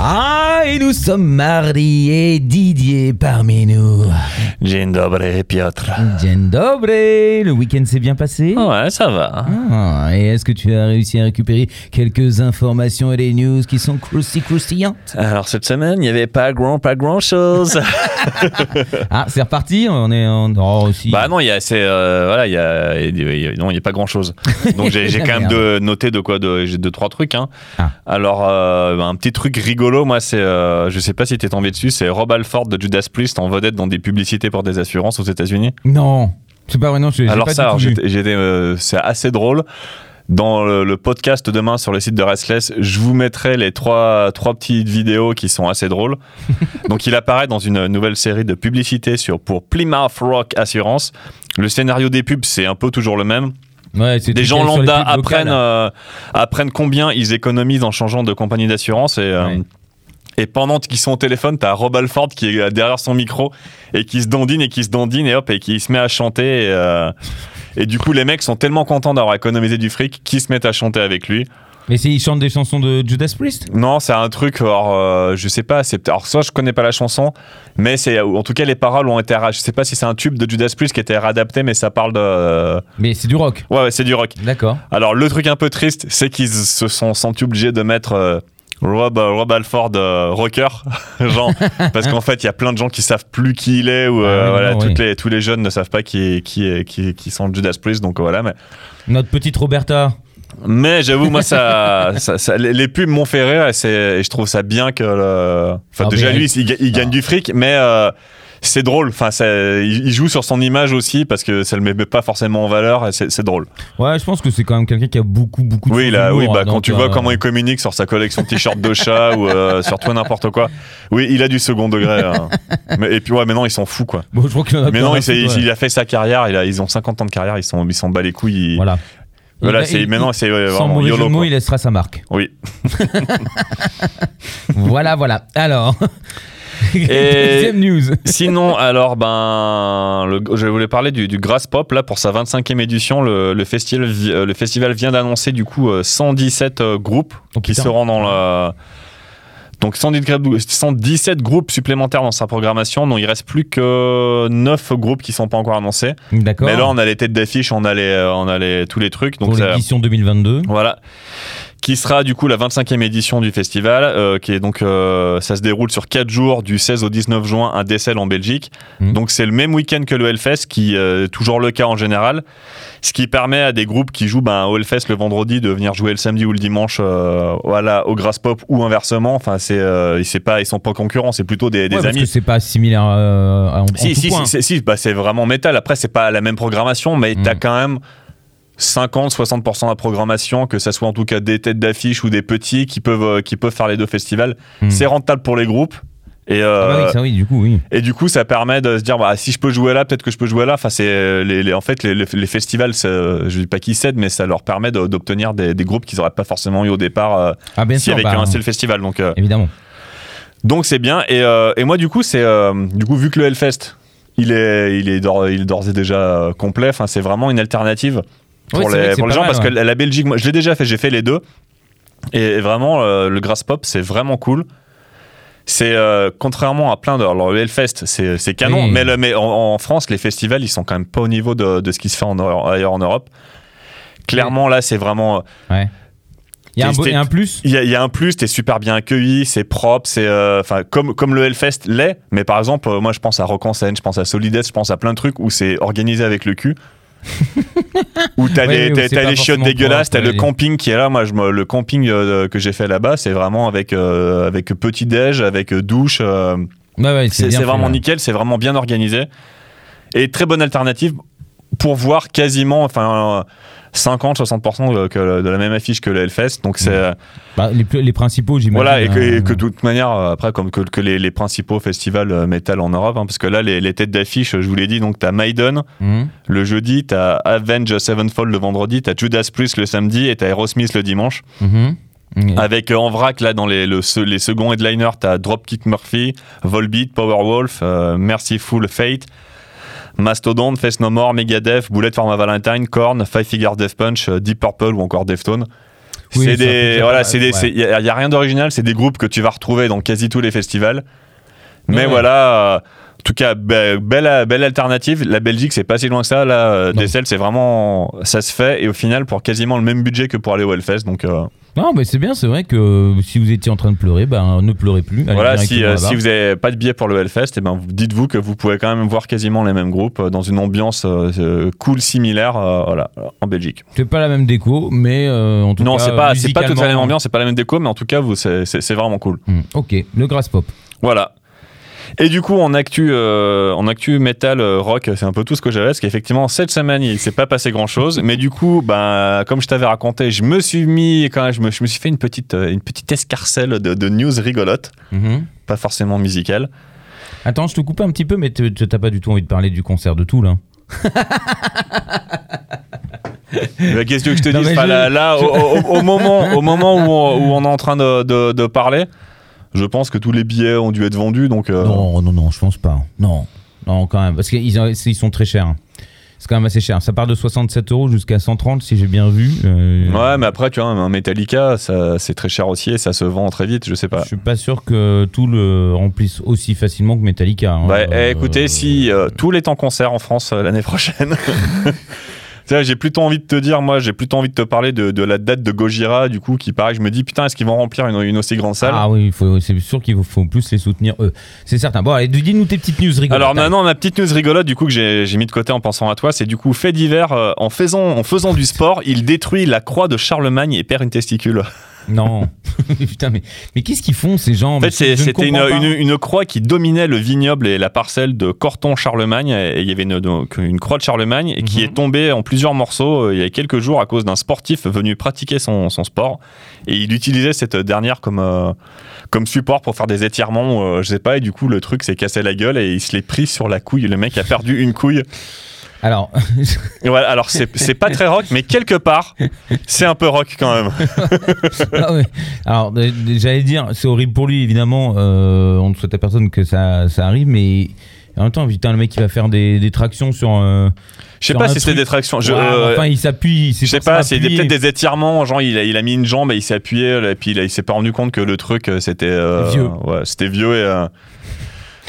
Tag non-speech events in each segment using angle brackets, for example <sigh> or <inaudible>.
Ah, et nous sommes mardi et Didier parmi nous. Dzień dobry, Piotr. Dzień dobry, le week-end s'est bien passé? Ouais, ça va. Ah, et est-ce que tu as réussi à récupérer quelques informations et des news qui sont croustillantes croustillantes? Alors cette semaine, il n'y avait pas grand, pas grand chose. <laughs> <laughs> Ah, c'est reparti On est en... Oh, aussi. bah non, il y a, euh, voilà, il y a, il y a- non, il y a pas grand chose. Donc j'ai, <laughs> j'ai quand même de, noté de quoi, de, j'ai deux trois trucs. Hein. Ah. Alors euh, un petit truc rigolo, moi c'est, euh, je sais pas si t'es tombé dessus, c'est Rob Alford de Judas Priest en vedette dans des publicités pour des assurances aux États-Unis. Non, c'est pas vrai, non, j'ai Alors pas ça, alors, j'étais, euh, c'est assez drôle. Dans le, le podcast demain sur le site de Restless, je vous mettrai les trois, trois petites vidéos qui sont assez drôles. <laughs> Donc il apparaît dans une nouvelle série de publicités sur, pour Plymouth Rock Assurance. Le scénario des pubs, c'est un peu toujours le même. Ouais, c'est Des gens lambda apprennent, euh, apprennent combien ils économisent en changeant de compagnie d'assurance et... euh, Ouais. Et pendant qu'ils sont au téléphone, t'as Rob Alford qui est derrière son micro et qui se dandine et qui se dandine et hop et qui se met à chanter. Et, euh, et du coup, les mecs sont tellement contents d'avoir économisé du fric qu'ils se mettent à chanter avec lui. Mais ils chantent des chansons de Judas Priest? Non, c'est un truc. Alors, euh, je sais pas. C'est alors soit je connais pas la chanson, mais c'est en tout cas les paroles ont été. Je sais pas si c'est un tube de Judas Priest qui a été réadapté, mais ça parle de. euh, Mais c'est du rock. Ouais, ouais, c'est du rock. D'accord. Alors le truc un peu triste, c'est qu'ils se sont sentis obligés de mettre euh, Rob, euh, Rob Alford euh, rocker, <laughs> genre parce qu'en fait il y a plein de gens qui savent plus qui il est ou euh, Ah oui, voilà non, toutes oui. les, tous les jeunes ne savent pas qui est, qui est, qui, qui sont Judas Priest donc voilà mais Notre petite Roberta. mais j'avoue moi ça, <laughs> ça- ça- les, pubs m'ont fait rire et, je trouve ça bien que le... enfin Ah, déjà lui il gagne Ah. du fric mais euh, c'est drôle enfin ça- il, joue sur son image aussi parce que ça le met pas forcément en valeur c'est drôle Ouais, je pense que c'est quand même quelqu'un qui a beaucoup, beaucoup de Oui, là, oui, bah, hein, quand tu vois euh, comment il communique sur sa collection de t-shirts de chat <laughs> ou euh, sur tout et n'importe quoi. Oui, il a du second degré. hein. Mais, et puis, ouais, maintenant, ils s'en fout, quoi. Bon, je crois qu'il en a Mais non, il, ouais. a fait sa carrière, il a, ils ont 50 ans de carrière, ils sont, ils sont bas les couilles. ils- Voilà. Voilà, Il- c'est, il- maintenant, c'est ouais, Sans mauvais jeu YOLO. de mots, il laissera sa marque. Oui. <laughs> voilà, voilà. Alors. Et- <laughs> Deuxième news. <laughs> Sinon, alors, ben, le- je voulais parler du, du Grass Pop, là, pour sa 25e édition. Le, le festival, euh, le festival vient d'annoncer, du coup, euh, 117 euh, groupes Oh, qui seront dans la. Donc 117 117 groupes supplémentaires dans sa programmation, donc il reste plus que 9 groupes qui sont pas encore annoncés. D'accord. Mais là on a les têtes d'affiche, on a les, euh, on a les, tous les trucs. Donc Pour l'édition 2022. voilà. Qui sera du coup la 25e édition du festival, euh, qui est donc euh, ça se déroule sur 4 jours du 16 au 19 juin à Dessel en Belgique. Mhm. Donc c'est le même week-end que le Hellfest, qui euh, est toujours le cas en général, ce qui permet à des groupes qui jouent ben, au Hellfest le vendredi de venir jouer le samedi ou le dimanche euh, voilà, au Grass Pop ou inversement. Enfin c'est euh, c'est pas ils sont pas concurrents, c'est plutôt des, des Ouais, parce amis. que c'est pas similaire euh, en, en Si, tout si, point. si, si, si, bah, c'est vraiment métal. Après, c'est pas la même programmation, mais Mm. t'as quand même 50-60% de la programmation, que ça soit en tout cas des têtes d'affiche ou des petits qui peuvent, euh, qui peuvent faire les deux festivals. Mm. C'est rentable pour les groupes. Et, euh, Ah bah oui, ça oui, du coup, oui. et du coup, ça permet de se dire, bah, si je peux jouer là, peut-être que je peux jouer là. Enfin, c'est euh, les, les- en fait les, festivals, euh, je dis pas qu'ils cèdent, mais ça leur permet de- d'obtenir des, des groupes qu'ils auraient pas forcément eu au départ euh, Ah, bien si sûr. avec bah, un seul festival. Donc, euh, Évidemment. donc c'est bien. Et, et moi, du coup, c'est du coup vu que le Hellfest, il est, il est d'ores, et déjà complet. Enfin, c'est vraiment une alternative pour Oui, les, pour gens mal, parce ouais. que la Belgique, moi, je l'ai déjà fait. J'ai fait les deux. Et, vraiment, euh, le Grass Pop, c'est vraiment cool. C'est euh, contrairement à plein de. Alors, le Hellfest, c'est, canon, Oui. mais, le, mais en, en France, les festivals, ils sont quand même pas au niveau de, de ce qui se fait en, ailleurs en Europe. Clairement, là, c'est vraiment. Ouais. Il y a un, beau- C'était- il y a un plus Il y, a- il y a un plus, t'es super bien accueilli, c'est propre, c'est euh, enfin comme comme le Hellfest l'est. Mais par exemple, euh, moi je pense à Rock en scène, je pense à Solides, je pense à plein de trucs où c'est organisé avec le cul. Où t'as Ouais, les, pas les chiottes dégueulasses, t'as le camping qui est là. Moi, je le camping euh, que j'ai fait là-bas, c'est vraiment avec euh, avec petit déj, avec douche. euh, ouais, c'est vraiment nickel, c'est vraiment bien organisé. Et très bonne alternative pour voir quasiment enfin 50-60% de, la même affiche que le Hellfest. Donc c'est. Bah, les, principaux, j'imagine. voilà, et que, et euh, que de toute manière, euh, après, comme que, que les, les principaux festivals euh, métal en Europe, hein, parce que là, les, les têtes d'affiche, je vous l'ai dit, donc t'as Maiden hum. le jeudi, t'as Avenge Sevenfold le vendredi, t'as Judas Priest le samedi et t'as Aerosmith le dimanche. Mhm. Avec euh, en vrac, là, dans les, le, les seconds headliners, t'as Dropkick Murphy, Volbeat, Powerwolf, euh, Merciful Fate, Mastodon, Face No More, Megadeth, Bullet for My Valentine, Korn, Five Finger Death Punch, euh, Deep Purple ou encore Deftones. Oui, c'est des, voilà, c'est des, ouais. c'est- y a, rien d'original, c'est des groupes que tu vas retrouver dans quasi tous les festivals. Mais Ouais. voilà, euh, en tout cas, be- belle, belle alternative. La Belgique, c'est pas si loin que ça. Là, euh. DSL, c'est vraiment, ça se fait et au final pour quasiment le même budget que pour aller au Hellfest. Donc euh, Non, mais c'est bien, c'est vrai que si vous étiez en train de pleurer, ben ne pleurez plus. allez voilà, si, euh, si vous avez pas de billet pour le Hellfest, et ben vous- dites-vous que vous pouvez quand même voir quasiment les mêmes groupes euh, dans une ambiance euh, cool similaire, euh, voilà, en Belgique. C'est pas la même déco, mais en tout Non, cas. c'est pas, c'est pas toute la même ambiance, c'est pas la même déco, mais en tout cas, vous, c'est, c'est- c'est vraiment cool. Hmm, ok, le grass pop. Voilà. Et du coup, en actu, euh, en actu metal euh, rock, c'est un peu tout ce que j'avais, parce qu'effectivement, cette semaine, il s'est pas passé grand chose. mais du coup, ben, comme je t'avais raconté, je me suis mis, quand même, je me, je me suis fait une petite, euh, une petite escarcelle de, de news rigolotes, Mhm. pas forcément musicales. Attends, je te coupe un petit peu, mais tu- t'as pas du tout envie de parler du concert de tout là. Mais Qu'est-ce que je te dis je- là, là, au, au- au moment, au moment où, on, où on est en train de, de- de parler, je pense que tous les billets ont dû être vendus. Donc, euh, Non, non, non, je pense pas. Non, non, quand même, parce qu'ils ont- ils sont très chers. C'est quand même assez cher. Ça part de 67 euros jusqu'à 130 si j'ai bien vu. Euh, Ouais, mais après, tu vois, un Metallica, c'est très cher aussi et ça se vend très vite, je sais pas. Je suis pas sûr que tout le remplisse aussi facilement que Metallica. hein. Bah, eh, Euh, écoutez, si euh, tout est en concert en France l'année prochaine. <laughs> J'ai plutôt envie de te dire, moi, j'ai plutôt envie de te parler de, de la date de Gojira, du coup, qui paraît, je me dis, putain, est-ce qu'ils vont remplir une, une aussi grande salle? Ah oui, il faut- c'est sûr qu'il faut, faut plus les soutenir eux. C'est certain. Bon, allez, dis-nous tes petites news rigolotes. Alors maintenant, ma petite news rigolote, du coup, que j'ai j'ai mis de côté en pensant à toi, c'est du coup, fait divers, euh, en, faisant, en faisant du sport, il détruit la croix de Charlemagne et perd une testicule. Non. <laughs> Putain, mais, mais qu'est-ce qu'ils font ces gens En fait, c'est- c'était une, une, une croix qui dominait le vignoble et la parcelle de Corton-Charlemagne. Et il y avait une, donc, une croix de Charlemagne et qui Mhm. est tombée en plusieurs morceaux euh, il y a quelques jours à cause d'un sportif venu pratiquer son, son sport. Et il utilisait cette dernière comme, euh, comme support pour faire des étirements, euh, je sais pas. Et du coup, le truc s'est cassé la gueule et il se l'est pris sur la couille. Le mec a perdu une couille. Alors, <laughs> voilà, alors, c'est pas très rock, mais quelque part, c'est un peu rock quand même. <laughs> ah ouais. Alors, j'allais dire, c'est horrible pour lui, évidemment. euh, on ne souhaite à personne que ça, ça arrive, mais en même temps, putain, le mec, il va faire des, des tractions sur. euh, Je sais pas si c'était des tractions. Je, Ouais, euh, enfin, il s'appuie. Je sais pas, c'est peut-être des étirements, genre il a, il a mis une jambe et il s'est appuyé, et puis il, il s'est pas rendu compte que le truc euh, c'était euh, Vieux. Ouais, c'était vieux et.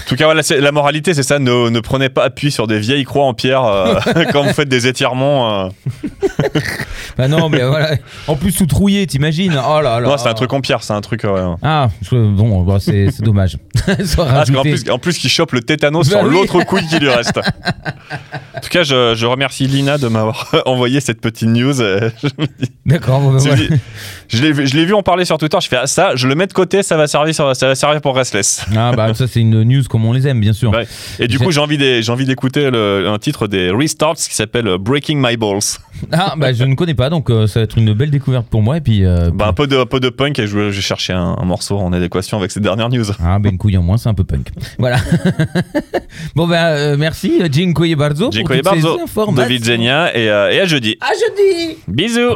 Euh, En tout cas, voilà, la moralité, c'est ça. Ne, ne prenez pas appui sur des vieilles croix en pierre euh, <laughs> quand vous faites des étirements. euh. <laughs> Bah non, mais voilà. En plus, tout trouillé, t'imagines? Oh là là. Non, c'est un truc en pierre, c'est un truc. ouais. Ah, je- bon, bah, c'est dommage. <laughs> Parce qu'en plus, en plus qu'il chope le tétanos Bah sur oui. l'autre couille qui lui reste. <laughs> En tout cas, je, je remercie Lina de m'avoir <laughs> envoyé cette petite news. euh, Je, D'accord, bon, je, voilà. je l'ai vu- je en parler sur Twitter. Je fais ah, ça, je le mets de côté, ça va servir, ça va servir pour Restless. Ah, bah, ça, c'est une news comme on les aime, bien sûr. Ouais. Et du coup, j'ai envie d'écouter un titre des Restarts qui s'appelle euh, Breaking My Balls. Ah, bah, je ne connais pas, donc euh, ça va être une belle découverte pour moi. Et puis. euh, Bah, un peu de, un peu de punk et je vais chercher un, un morceau en adéquation avec ces dernières news. Ah, ben une couille en moins, c'est un peu punk. Voilà. <laughs> bon, ben, euh, merci, Dziękuję bardzo. Dziękuję pour toutes ces bardzo, informations. David Zenia, et, euh, et à jeudi. À jeudi Bisous